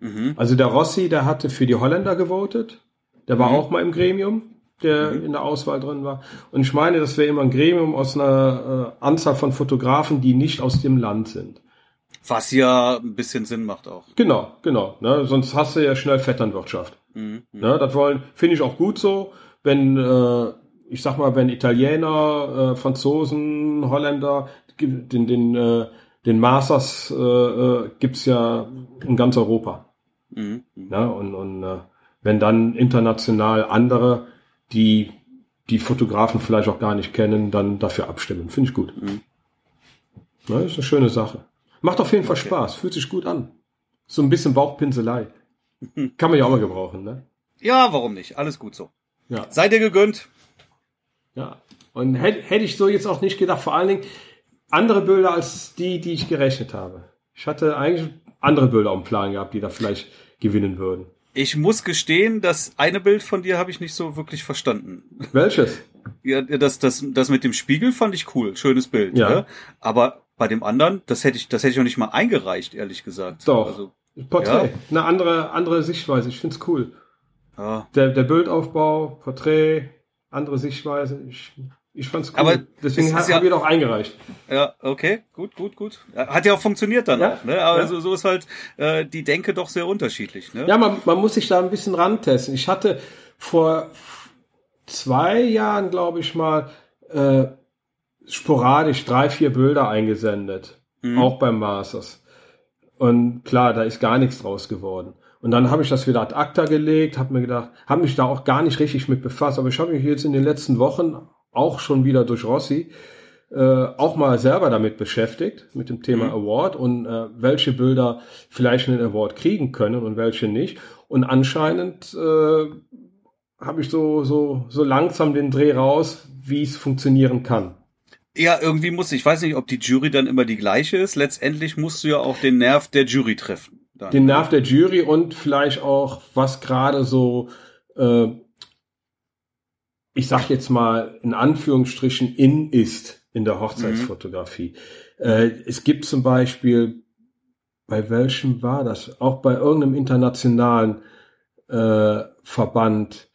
Mhm. Also der Rossi, der hatte für die Holländer gewotet. Der war Mhm. auch mal im Gremium, der in der Auswahl drin war. Und ich meine, das wäre immer ein Gremium aus einer äh, Anzahl von Fotografen, die nicht aus dem Land sind. Was ja ein bisschen Sinn macht auch. Genau, genau. Ne? Sonst hast du ja schnell Vetternwirtschaft. Mhm. Ne? Das wollen, finde ich auch gut so, wenn, äh, ich sag mal, wenn Italiener, äh, Franzosen, Holländer, den, den, äh, den Masters äh, äh, gibt's ja in ganz Europa. Mhm. Mhm. Ne? Und, und äh, wenn dann international andere, die die Fotografen vielleicht auch gar nicht kennen, dann dafür abstimmen. Finde ich gut. Mhm. Ne? Ist eine schöne Sache. Macht auf jeden Fall Spaß, fühlt sich gut an. So ein bisschen Bauchpinselei. [laughs] Kann man ja auch mal gebrauchen, ne? Ja, warum nicht? Alles gut so. Ja. Seid ihr gegönnt? Ja. Und hätte hätte ich so jetzt auch nicht gedacht, vor allen Dingen andere Bilder als die, die ich gerechnet habe. Ich hatte eigentlich andere Bilder am Plan gehabt, die da vielleicht gewinnen würden. Ich muss gestehen, das eine Bild von dir habe ich nicht so wirklich verstanden. Welches? Ja, das, das, das mit dem Spiegel fand ich cool. Schönes Bild. Ja. Ne? Aber bei dem anderen, das hätte ich, das hätte ich noch nicht mal eingereicht, ehrlich gesagt. Doch. Also, Porträt. Eine andere, andere Sichtweise. Ich find's cool. ja. Der, der Bildaufbau, Porträt, andere Sichtweise. Ich, ich fand's cool. Aber Deswegen es habe ja- ich doch eingereicht. Ja, okay, gut, gut, gut. Hat ja auch funktioniert dann Ja, auch, ne? Aber ja. so, so ist halt äh, die Denke doch sehr unterschiedlich, ne? Ja, man, man muss sich da ein bisschen rantesten. Ich hatte vor zwei Jahren, glaube ich mal, äh, sporadisch drei, vier Bilder eingesendet. Mhm. Auch beim Masters. Und klar, da ist gar nichts draus geworden. Und dann habe ich das wieder ad acta gelegt, habe mir gedacht, habe mich da auch gar nicht richtig mit befasst. Aber ich habe mich jetzt in den letzten Wochen auch schon wieder durch Rossi äh, auch mal selber damit beschäftigt, mit dem Thema Mhm. Award und äh, welche Bilder vielleicht einen Award kriegen können und welche nicht. Und anscheinend äh, habe ich so, so, so langsam den Dreh raus, wie es funktionieren kann. Ja, irgendwie muss, ich weiß nicht, ob die Jury dann immer die gleiche ist. Letztendlich musst du ja auch den Nerv der Jury treffen. Dann. Den Nerv der Jury und vielleicht auch, was gerade so, äh, ich sag jetzt mal in Anführungsstrichen in ist in der Hochzeitsfotografie. Äh, es gibt zum Beispiel, bei welchem war das? Auch bei irgendeinem internationalen äh, Verband.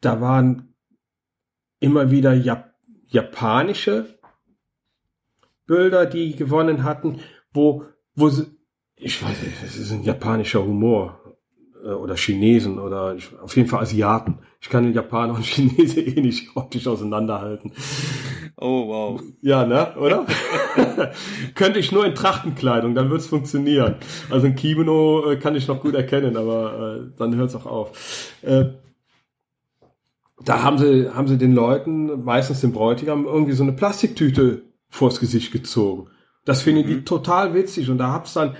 Da waren immer wieder Jap japanische Bilder, die gewonnen hatten, wo, wo sie, ich weiß nicht, das ist ein japanischer Humor äh, oder Chinesen oder ich, auf jeden Fall Asiaten. Ich kann den Japaner und [laughs] Chinese eh nicht optisch auseinanderhalten. Oh, wow. Ja, ne, oder? [laughs] Könnte ich nur in Trachtenkleidung, dann wird's funktionieren. Also ein Kimono äh, kann ich noch gut erkennen, aber äh, dann hört's auch auf. Äh, da haben sie, haben sie den Leuten, meistens den Bräutigam, irgendwie so eine Plastiktüte vors Gesicht gezogen. Das finden die total witzig. Und da hab's dann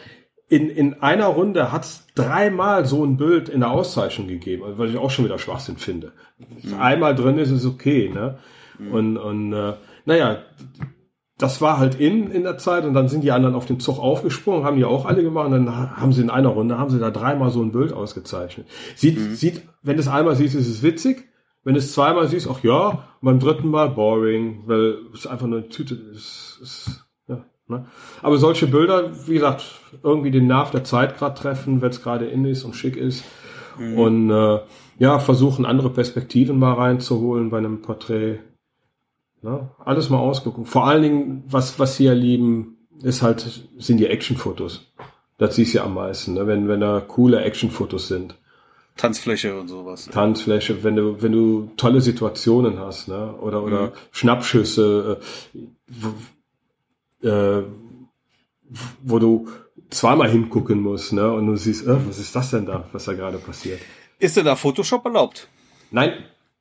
in, in einer Runde hat's dreimal so ein Bild in der Auszeichnung gegeben, also was ich auch schon wieder Schwachsinn finde. Einmal drin ist es okay, ne? Und, und äh, naja, das war halt in in der Zeit und dann sind die anderen auf den Zug aufgesprungen, haben die auch alle gemacht und dann ha- haben sie in einer Runde, haben sie da dreimal so ein Bild ausgezeichnet. Sieht, sieht, wenn du es einmal siehst, ist es witzig. Wenn du es zweimal siehst, ach ja, und beim dritten Mal boring, weil es einfach nur eine Tüte ist. ist ne? Aber solche Bilder, wie gesagt, irgendwie den Nerv der Zeit gerade treffen, wenn es gerade in ist und schick ist. Und äh, ja, versuchen andere Perspektiven mal reinzuholen bei einem Porträt. Ne? Alles mal ausgucken. Vor allen Dingen, was, was sie ja lieben, ist halt, sind die Actionfotos. Das siehst du ja am meisten, ne? wenn, wenn da coole Actionfotos sind. Tanzfläche und sowas. Tanzfläche, wenn du, wenn du tolle Situationen hast, ne? Oder, oder Schnappschüsse, äh, äh, wo du zweimal hingucken musst, ne? Und du siehst, äh, was ist das denn da, was da gerade passiert? Ist denn da Photoshop erlaubt? Nein,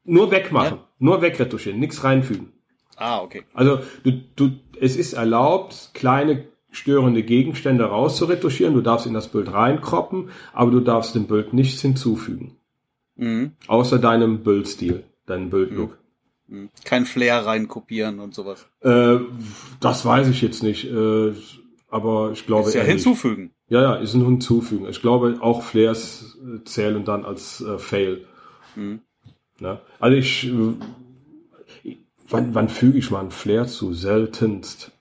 nur wegmachen, Ja. nur wegretuschieren, nichts reinfügen. Ah, okay. Also du, du, es ist erlaubt, kleine störende Gegenstände rauszuretuschieren. Du darfst in das Bild reinkroppen, aber du darfst dem Bild nichts hinzufügen. Mhm. Außer deinem Bildstil, deinem Bildlook. Mhm. Kein Flair reinkopieren und sowas. Äh, das weiß ich jetzt nicht. Äh, Aber ich glaube. Ist ja hinzufügen. Ja, ja, ist ein hinzufügen. Ich glaube, auch Flares äh, zählen dann als äh, Fail. Mhm. Ja, also ich, äh, wann, wann füge ich mal einen Flair zu? Seltenst.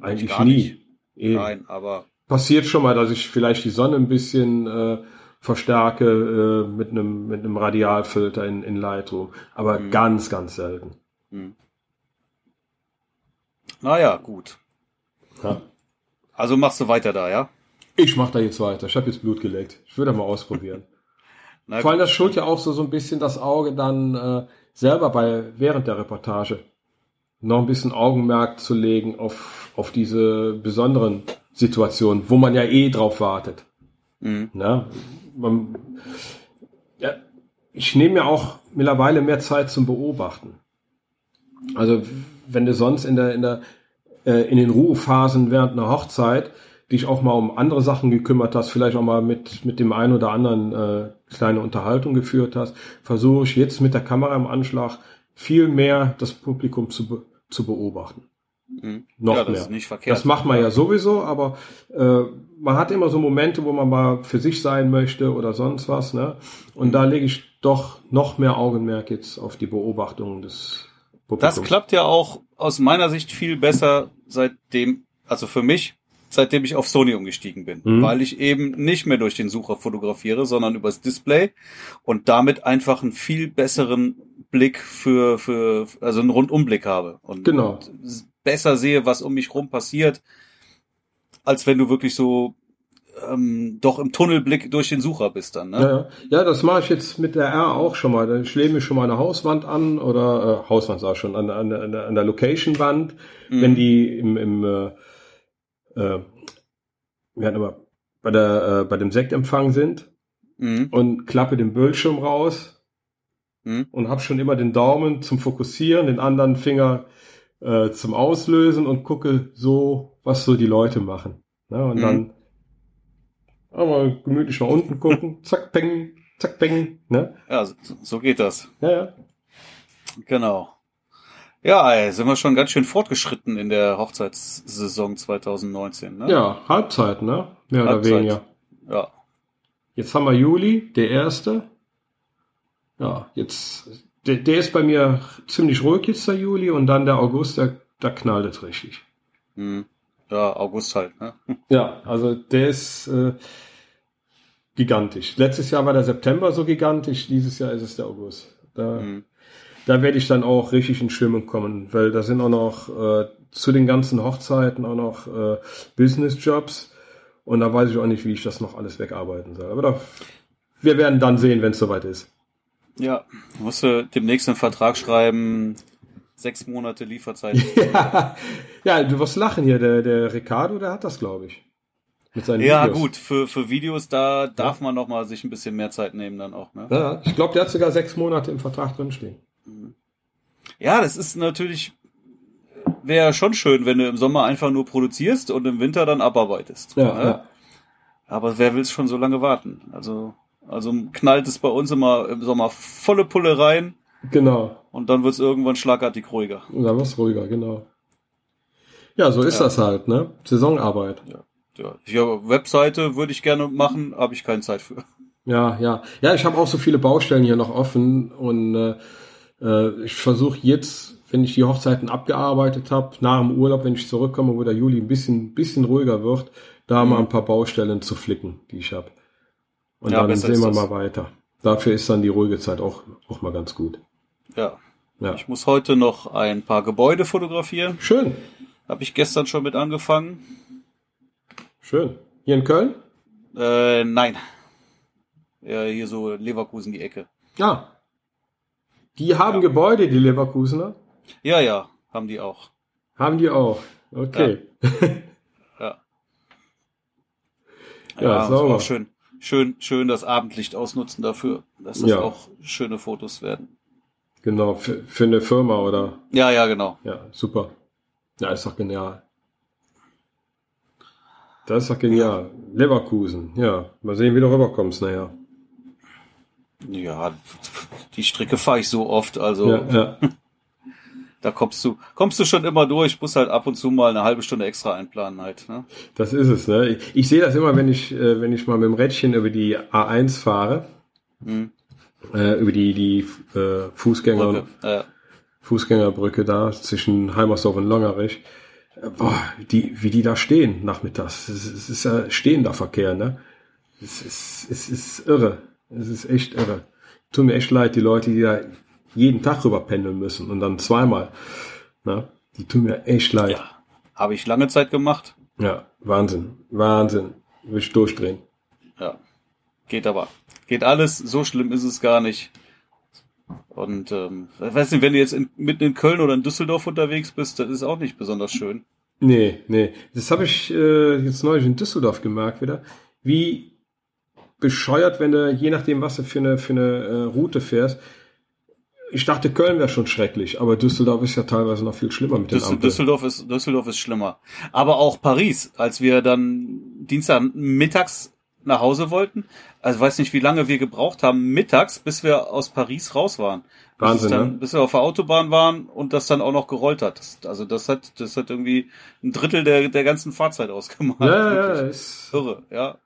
Eigentlich nie. Nein, aber. Passiert schon mal, dass ich vielleicht die Sonne ein bisschen äh, verstärke äh, mit einem mit einem Radialfilter in, in Lightroom, aber mhm. ganz ganz selten. Mhm. Naja, gut. Ja. Also machst du weiter da, ja? Ich mach da jetzt weiter. Ich habe jetzt Blut geleckt. Ich würde mal ausprobieren. [laughs] Vor allem das schuld ja auch so so ein bisschen das Auge dann äh, selber bei während der Reportage noch ein bisschen Augenmerk zu legen auf auf diese besonderen Situationen, wo man ja eh drauf wartet. Mhm. Na, man, ja, ich nehme mir auch mittlerweile mehr Zeit zum Beobachten. Also wenn du sonst in der in der äh, in den Ruhephasen während einer Hochzeit dich auch mal um andere Sachen gekümmert hast, vielleicht auch mal mit mit dem einen oder anderen äh, kleine Unterhaltung geführt hast, versuche ich jetzt mit der Kamera im Anschlag viel mehr das Publikum zu be zu beobachten. Mhm. Noch ja, das mehr. Ist nicht verkehrt. Das macht man ja sowieso, aber äh, man hat immer so Momente, wo man mal für sich sein möchte oder sonst was, ne? Und mhm. da lege ich doch noch mehr Augenmerk jetzt auf die Beobachtung des Publikums. Das klappt ja auch aus meiner Sicht viel besser seitdem, also für mich, seitdem ich auf Sony umgestiegen bin, mhm. weil ich eben nicht mehr durch den Sucher fotografiere, sondern übers Display und damit einfach einen viel besseren Blick für, für also einen Rundumblick habe und, genau. und besser sehe, was um mich rum passiert, als wenn du wirklich so ähm, doch im Tunnelblick durch den Sucher bist dann. Ne? Ja, ja, das mache ich jetzt mit der R auch schon mal. Dann schlage ich schon mal eine Hauswand an oder äh, Hauswand sag schon, an, an, an, an der Location-Wand, mhm. wenn die im, im äh, äh, wir hatten aber bei der äh, bei dem Sektempfang sind mhm. und klappe den Bildschirm raus mhm. und habe schon immer den Daumen zum Fokussieren, den anderen Finger äh, zum Auslösen und gucke so, was so die Leute machen. Ne? Und mhm. dann aber gemütlich nach unten gucken, [laughs] zack, peng, zack, peng. Ne? Ja, so, so geht das. Ja, ja. Genau. Ja, ey, sind wir schon ganz schön fortgeschritten in der Hochzeitssaison 2019. Ne? Ja, Halbzeit, ne? Mehr Halbzeit. oder weniger. Ja. Jetzt haben wir Juli, der erste. Ja, jetzt, der, der ist bei mir ziemlich ruhig jetzt der Juli und dann der August, der, da knallt es richtig. Hm. Ja, August halt, ne? [laughs] Ja, also der ist äh, gigantisch. Letztes Jahr war der September so gigantisch, dieses Jahr ist es der August. Da, hm da werde ich dann auch richtig in Stimmung kommen, weil da sind auch noch äh, zu den ganzen Hochzeiten auch noch äh, Business-Jobs und da weiß ich auch nicht, wie ich das noch alles wegarbeiten soll. Aber da, wir werden dann sehen, wenn es soweit ist. Ja, musst du demnächst einen Vertrag schreiben, sechs Monate Lieferzeit. [laughs] ja, ja, du wirst lachen hier, der, der Ricardo, der hat das, glaube ich. Mit seinen ja, Videos. gut, für, für Videos, da darf man noch mal sich ein bisschen mehr Zeit nehmen dann auch. Ne? Ja, ich glaube, der hat sogar sechs Monate im Vertrag drinstehen. Ja, das ist natürlich, wäre schon schön, wenn du im Sommer einfach nur produzierst und im Winter dann abarbeitest. Ja, ne? ja. Aber wer will schon so lange warten? Also, also knallt es bei uns immer im Sommer volle Pulle rein. Genau. Und dann wird es irgendwann schlagartig ruhiger. Und dann wird ruhiger, genau. Ja, so ist ja. das halt, ne? Saisonarbeit. Ja. Ja, ja Webseite würde ich gerne machen, habe ich keine Zeit für. Ja, ja. Ja, ich habe auch so viele Baustellen hier noch offen und äh, äh, ich versuche jetzt, wenn ich die Hochzeiten abgearbeitet habe, nach dem Urlaub, wenn ich zurückkomme, wo der Juli ein bisschen, bisschen ruhiger wird, da mhm. mal ein paar Baustellen zu flicken, die ich habe. Und ja, dann sehen wir mal weiter. Dafür ist dann die ruhige Zeit auch, auch mal ganz gut. Ja. ja. Ich muss heute noch ein paar Gebäude fotografieren. Schön. Habe ich gestern schon mit angefangen. Schön. Hier in Köln? Äh, nein. Ja, hier so Leverkusen die Ecke. Ja. Die haben ja. Gebäude, die Leverkusener? Ja, ja, haben die auch. Haben die auch. Okay. Ja. [laughs] ja, ja sauber. Auch schön, schön, schön das Abendlicht ausnutzen dafür, dass das ja. auch schöne Fotos werden. Genau, für, für eine Firma oder? Ja, ja, genau. Ja, super. Ja, ist doch genial. Das ist doch genial. Leverkusen, ja. Mal sehen, wie du rüberkommst naja. Ja, die Strecke fahre ich so oft, also. Ja, ja. [laughs] da kommst du, kommst du schon immer durch, musst halt ab und zu mal eine halbe Stunde extra einplanen halt. Ne? Das ist es, ne? Ich, ich sehe das immer, wenn ich, äh, wenn ich mal mit dem Rädchen über die A1 fahre, hm. äh, über die, die äh, Fußgänger, Brücke. Äh. Fußgängerbrücke da zwischen Heimersdorf und Longerich. Boah, die, wie die da stehen nachmittags. Es, es ist ja stehender Verkehr, ne? Es ist, es ist irre. Es ist echt irre. Tut mir echt leid, die Leute, die da jeden Tag rüber pendeln müssen und dann zweimal. Ne? Die tun mir echt leid. Ja, habe ich lange Zeit gemacht. Ja, Wahnsinn. Wahnsinn. Will ich durchdrehen. Ja. Geht aber. Geht alles. So schlimm ist es gar nicht. Und ähm, weiß nicht, wenn du jetzt in, mitten in Köln oder in Düsseldorf unterwegs bist, das ist auch nicht besonders schön. Nee, nee. Das habe ich äh, jetzt neulich in Düsseldorf gemerkt wieder. Wie bescheuert, wenn du, je nachdem, was du für eine, für eine äh, Route fährst, ich dachte, Köln wäre schon schrecklich, aber Düsseldorf ist ja teilweise noch viel schlimmer mit den Düssel Düsseldorf ist Düsseldorf ist schlimmer. Aber auch Paris, als wir dann Dienstag mittags nach Hause wollten, also weiß nicht, wie lange wir gebraucht haben mittags, bis wir aus Paris raus waren. Wahnsinn, bis, dann, ne? bis wir auf der Autobahn waren und das dann auch noch gerollt hat. Das, also das hat das hat irgendwie ein Drittel der der ganzen Fahrzeit ausgemacht. Ja, ja, ist irre, ja.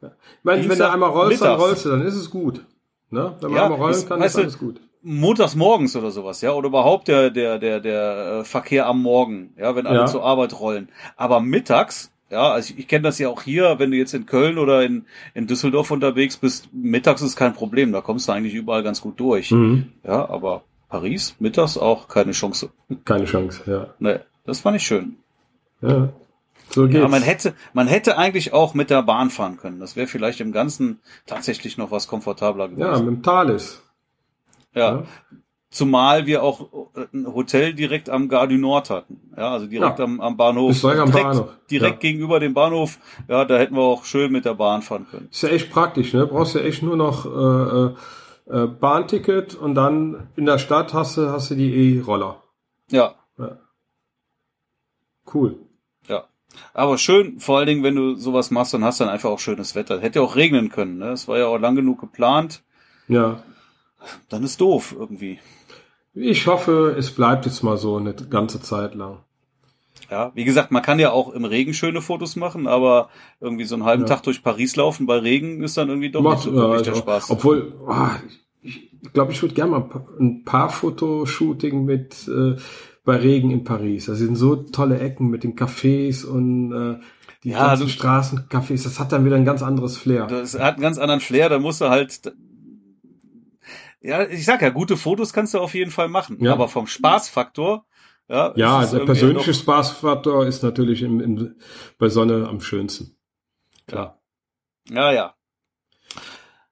ja. Ich meine, wenn du einmal rollst, mittags. dann rollst du, dann ist es gut. Ne? Wenn man ja, einmal rollen kann, ist alles gut montags morgens oder sowas, ja, oder überhaupt der der der der äh, Verkehr am Morgen, ja, wenn alle ja. zur Arbeit rollen. Aber mittags, ja, also ich, ich kenne das ja auch hier, wenn du jetzt in Köln oder in in Düsseldorf unterwegs bist, mittags ist kein Problem, da kommst du eigentlich überall ganz gut durch. Mhm. Ja, aber Paris mittags auch keine Chance. Keine Chance, ja. Nee, das fand ich schön. Ja. So geht's. Ja, man hätte, man hätte eigentlich auch mit der Bahn fahren können. Das wäre vielleicht im Ganzen tatsächlich noch was komfortabler gewesen. Ja, mit dem Thales. Ja. ja. Zumal wir auch ein Hotel direkt am Gare du Nord hatten. Ja, also direkt ja. am, am Bahnhof. Ist direkt am Bahnhof. Direkt ja. gegenüber dem Bahnhof. Ja, da hätten wir auch schön mit der Bahn fahren können. Ist ja echt praktisch, ne? Brauchst ja echt nur noch äh, äh, Bahnticket und dann in der Stadt hast du, hast du die E-Roller. Ja. ja. Cool. Ja. Aber schön, vor allen Dingen, wenn du sowas machst, dann hast du dann einfach auch schönes Wetter. Hätte auch regnen können, ne? Es war ja auch lang genug geplant. Ja dann ist doof irgendwie. Ich hoffe, es bleibt jetzt mal so eine ganze Zeit lang. Ja, wie gesagt, man kann ja auch im Regen schöne Fotos machen, aber irgendwie so einen halben ja. Tag durch Paris laufen bei Regen ist dann irgendwie doch Macht, nicht so wirklich also, der Spaß. Obwohl, oh, ich glaube, ich, würde gerne mal ein paar Fotoshooting mit äh, bei Regen in Paris. Das sind so tolle Ecken mit den Cafés und äh, die ja, ganzen Straßencafés. Das hat dann wieder ein ganz anderes Flair. Das hat einen ganz anderen Flair. Da musst du halt, ja, ich sag ja, gute Fotos kannst du auf jeden Fall machen, ja. aber vom Spaßfaktor, ja. Ja, der persönliche Spaßfaktor ist natürlich im, im, bei Sonne am schönsten. Klar. Ja, ja.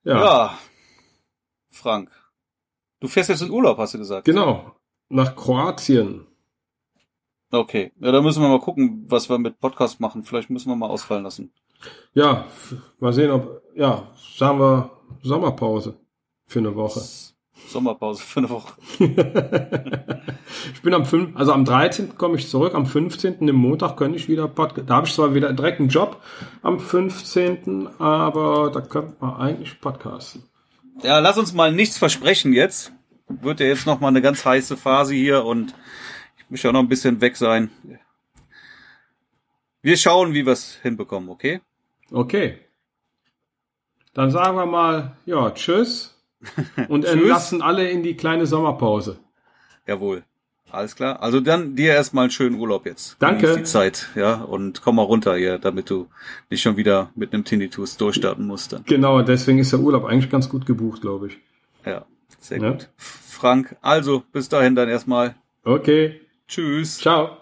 Ja. ja. Frank. Du fährst jetzt in Urlaub, hast du gesagt. Genau. Nach Kroatien. Okay. Ja, da müssen wir mal gucken, was wir mit Podcast machen. Vielleicht müssen wir mal ausfallen lassen. Ja, mal sehen, ob, ja, sagen wir Sommerpause. Für eine Woche. Sommerpause für eine Woche. [laughs] ich bin am 5, also am 13. komme ich zurück, am 15. im Montag könnte ich wieder Podcast. Da habe ich zwar wieder direkt einen Job am 15., aber da könnte man eigentlich podcasten. Ja, lass uns mal nichts versprechen jetzt. Wird ja jetzt noch mal eine ganz heiße Phase hier und ich muss ja noch ein bisschen weg sein. Wir schauen, wie wir es hinbekommen, okay? Okay. Dann sagen wir mal, ja, tschüss. [laughs] Und entlassen alle in die kleine Sommerpause. Jawohl. Alles klar. Also dann dir erstmal einen schönen Urlaub jetzt. Danke. Genieß die Zeit, ja, und komm mal runter hier, damit du nicht schon wieder mit einem Tinnitus durchstarten musst dann. Genau, deswegen ist der Urlaub eigentlich ganz gut gebucht, glaube ich. Ja, sehr ja. gut. Frank, also bis dahin dann erstmal. Okay. Tschüss. Ciao.